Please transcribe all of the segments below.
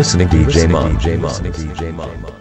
listening to DJ Mon. DJ Mon. DJ Mon.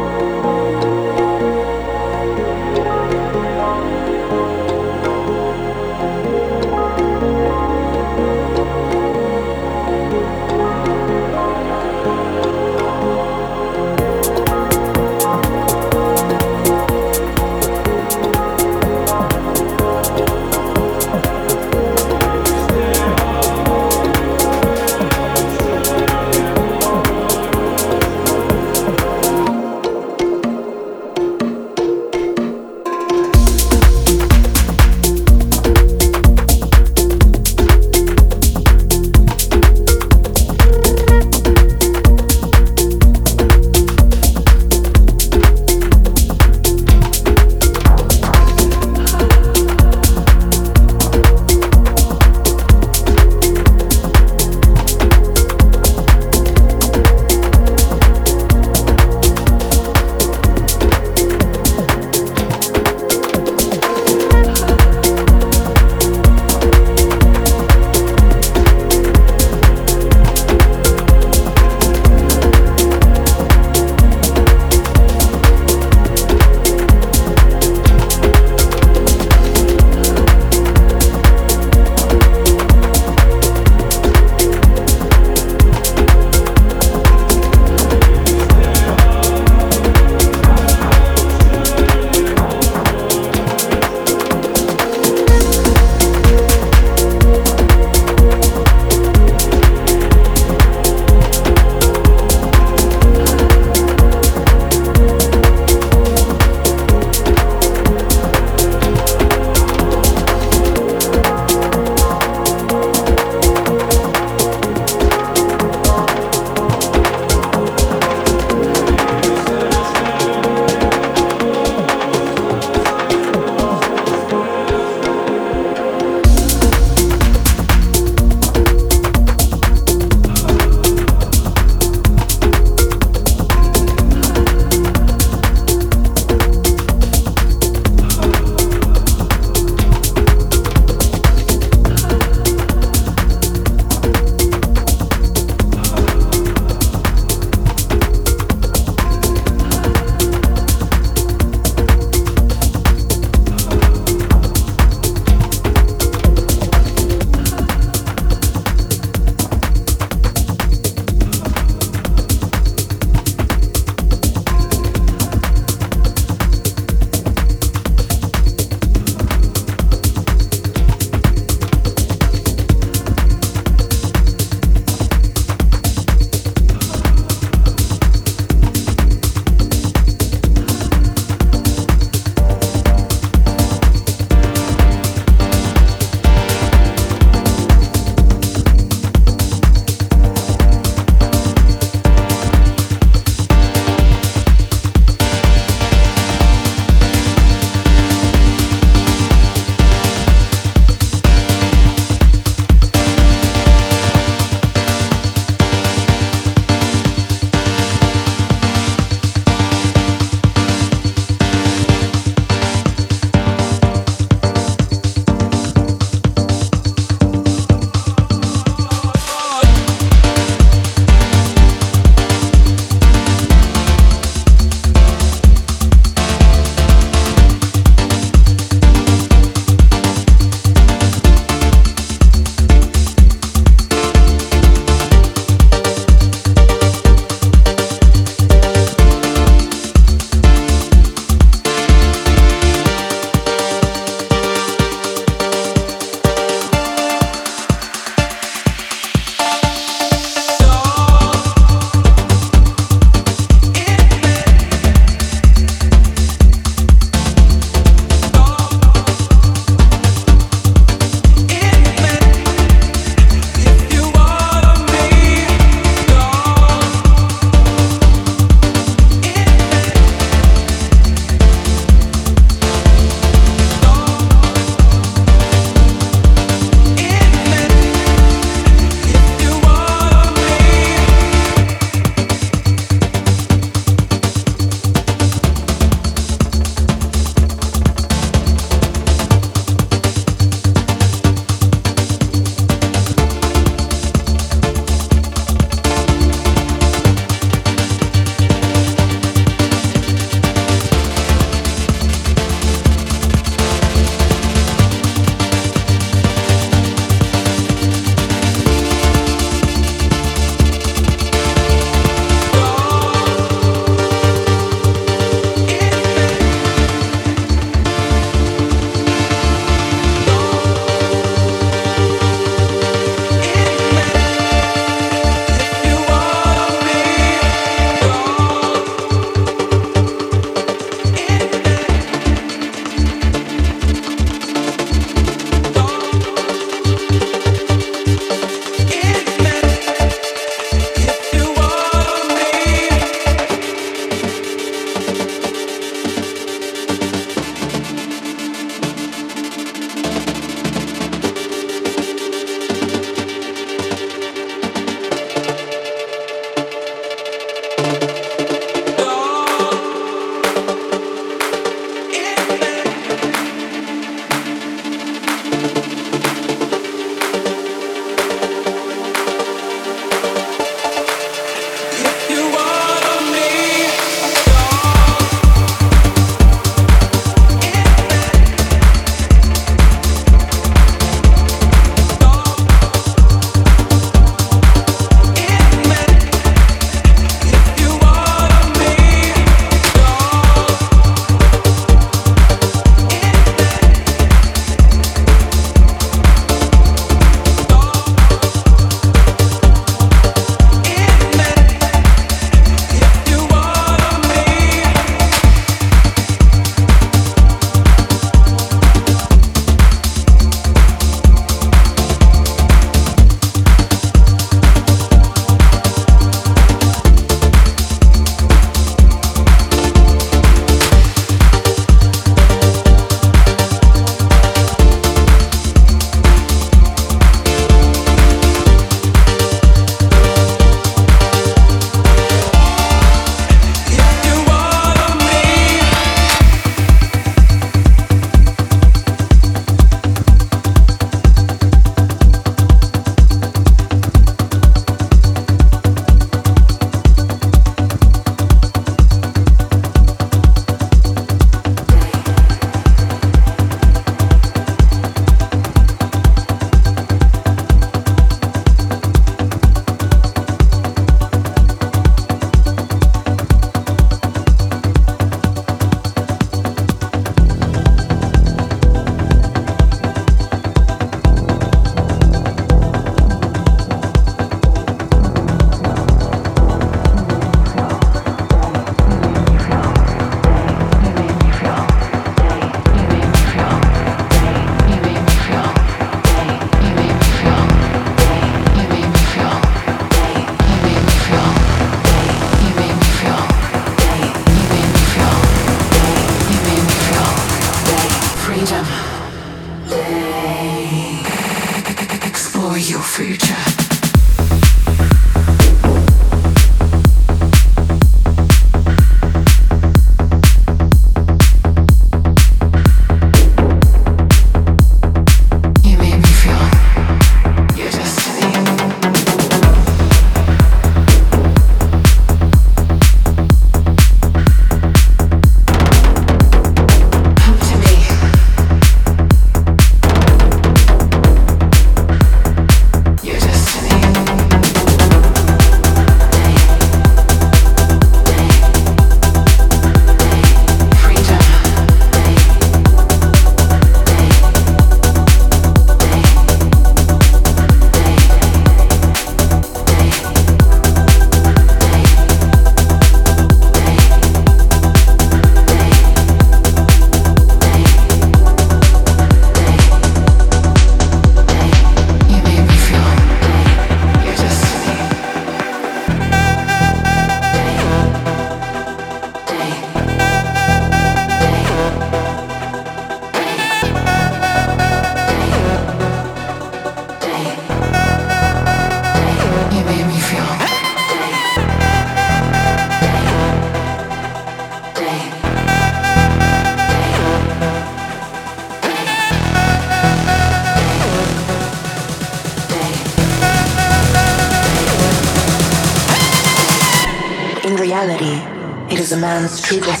Is a